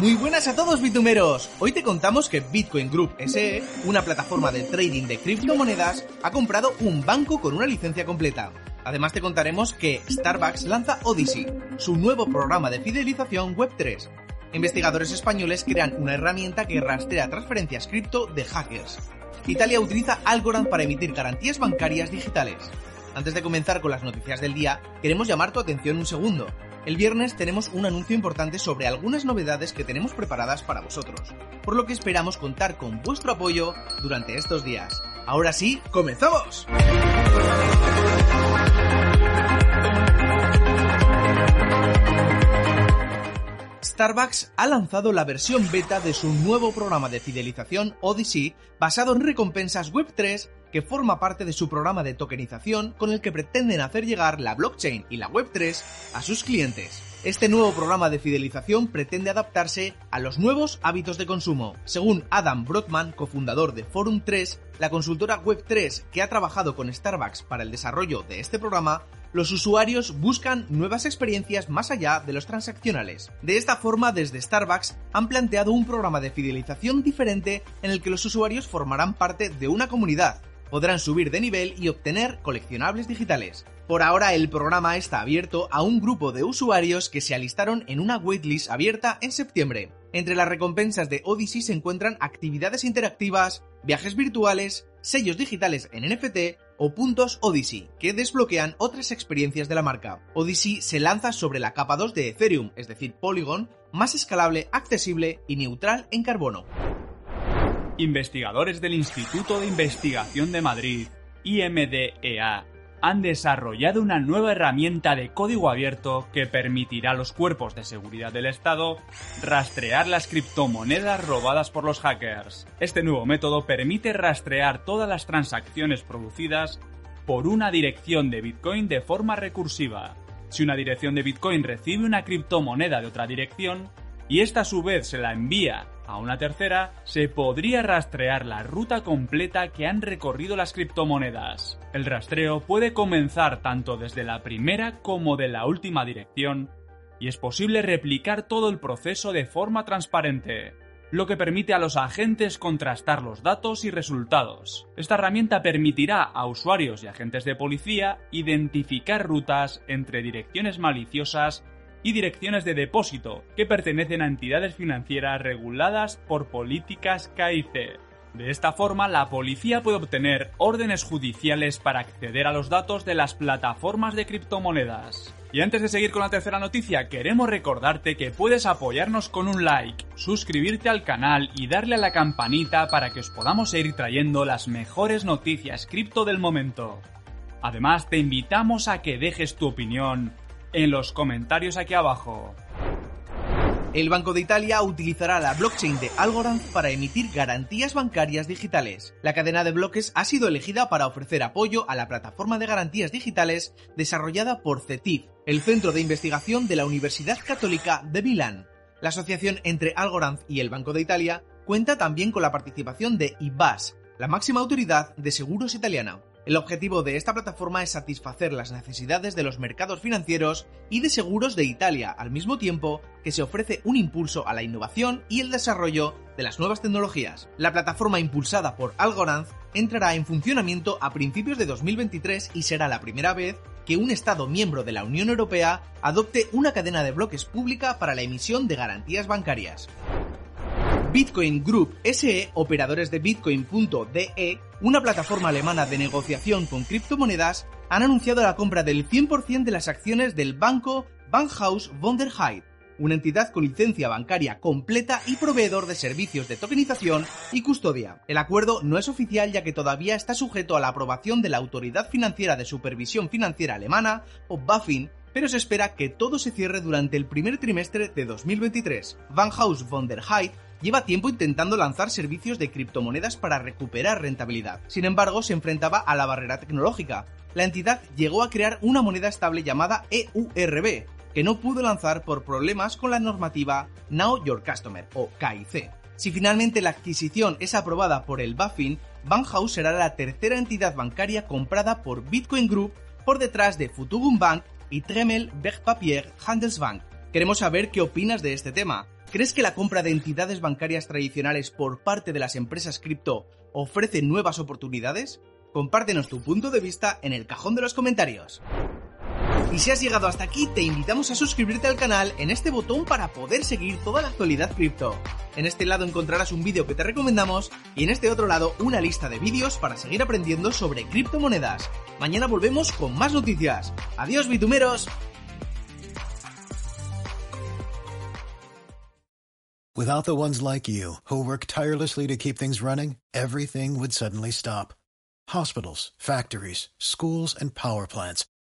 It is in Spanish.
Muy buenas a todos bitumeros. Hoy te contamos que Bitcoin Group SE, una plataforma de trading de criptomonedas, ha comprado un banco con una licencia completa. Además te contaremos que Starbucks lanza Odyssey, su nuevo programa de fidelización Web3. Investigadores españoles crean una herramienta que rastrea transferencias cripto de hackers. Italia utiliza Algorand para emitir garantías bancarias digitales. Antes de comenzar con las noticias del día, queremos llamar tu atención un segundo. El viernes tenemos un anuncio importante sobre algunas novedades que tenemos preparadas para vosotros, por lo que esperamos contar con vuestro apoyo durante estos días. Ahora sí, ¡comenzamos! Starbucks ha lanzado la versión beta de su nuevo programa de fidelización Odyssey basado en recompensas Web3 que forma parte de su programa de tokenización con el que pretenden hacer llegar la blockchain y la Web3 a sus clientes. Este nuevo programa de fidelización pretende adaptarse a los nuevos hábitos de consumo. Según Adam Brotman, cofundador de Forum 3, la consultora Web3 que ha trabajado con Starbucks para el desarrollo de este programa, los usuarios buscan nuevas experiencias más allá de los transaccionales. De esta forma, desde Starbucks han planteado un programa de fidelización diferente en el que los usuarios formarán parte de una comunidad, podrán subir de nivel y obtener coleccionables digitales. Por ahora el programa está abierto a un grupo de usuarios que se alistaron en una waitlist abierta en septiembre. Entre las recompensas de Odyssey se encuentran actividades interactivas, viajes virtuales, sellos digitales en NFT o puntos Odyssey, que desbloquean otras experiencias de la marca. Odyssey se lanza sobre la capa 2 de Ethereum, es decir, Polygon, más escalable, accesible y neutral en carbono. Investigadores del Instituto de Investigación de Madrid, IMDEA, han desarrollado una nueva herramienta de código abierto que permitirá a los cuerpos de seguridad del Estado rastrear las criptomonedas robadas por los hackers. Este nuevo método permite rastrear todas las transacciones producidas por una dirección de Bitcoin de forma recursiva. Si una dirección de Bitcoin recibe una criptomoneda de otra dirección y esta a su vez se la envía a una tercera, se podría rastrear la ruta completa que han recorrido las criptomonedas. El rastreo puede comenzar tanto desde la primera como de la última dirección, y es posible replicar todo el proceso de forma transparente, lo que permite a los agentes contrastar los datos y resultados. Esta herramienta permitirá a usuarios y agentes de policía identificar rutas entre direcciones maliciosas y direcciones de depósito que pertenecen a entidades financieras reguladas por políticas KIC. De esta forma, la policía puede obtener órdenes judiciales para acceder a los datos de las plataformas de criptomonedas. Y antes de seguir con la tercera noticia, queremos recordarte que puedes apoyarnos con un like, suscribirte al canal y darle a la campanita para que os podamos seguir trayendo las mejores noticias cripto del momento. Además, te invitamos a que dejes tu opinión en los comentarios aquí abajo. El Banco de Italia utilizará la blockchain de Algorand para emitir garantías bancarias digitales. La cadena de bloques ha sido elegida para ofrecer apoyo a la plataforma de garantías digitales desarrollada por CETIF, el centro de investigación de la Universidad Católica de Milán. La asociación entre Algorand y el Banco de Italia cuenta también con la participación de IBAS, la máxima autoridad de seguros italiana. El objetivo de esta plataforma es satisfacer las necesidades de los mercados financieros y de seguros de Italia, al mismo tiempo que se ofrece un impulso a la innovación y el desarrollo de las nuevas tecnologías. La plataforma impulsada por Algorand entrará en funcionamiento a principios de 2023 y será la primera vez que un Estado miembro de la Unión Europea adopte una cadena de bloques pública para la emisión de garantías bancarias. Bitcoin Group SE, operadores de Bitcoin.de, una plataforma alemana de negociación con criptomonedas, han anunciado la compra del 100% de las acciones del banco Bankhaus von der Heide, una entidad con licencia bancaria completa y proveedor de servicios de tokenización y custodia. El acuerdo no es oficial ya que todavía está sujeto a la aprobación de la Autoridad Financiera de Supervisión Financiera Alemana, o BaFin, pero se espera que todo se cierre durante el primer trimestre de 2023. Van House von der Heydt lleva tiempo intentando lanzar servicios de criptomonedas para recuperar rentabilidad. Sin embargo, se enfrentaba a la barrera tecnológica. La entidad llegó a crear una moneda estable llamada EURB, que no pudo lanzar por problemas con la normativa Now Your Customer o KIC. Si finalmente la adquisición es aprobada por el BaFin, Banhouse será la tercera entidad bancaria comprada por Bitcoin Group por detrás de Futugum Bank y Tremel Wertpapier Handelsbank. Queremos saber qué opinas de este tema. ¿Crees que la compra de entidades bancarias tradicionales por parte de las empresas cripto ofrece nuevas oportunidades? Compártenos tu punto de vista en el cajón de los comentarios. Y si has llegado hasta aquí, te invitamos a suscribirte al canal en este botón para poder seguir toda la actualidad cripto. En este lado encontrarás un vídeo que te recomendamos y en este otro lado una lista de vídeos para seguir aprendiendo sobre criptomonedas. Mañana volvemos con más noticias. Adiós, bitumeros. Without the ones like you, who work tirelessly to keep things running, everything would suddenly stop. Hospitals, factories, schools, and power plants,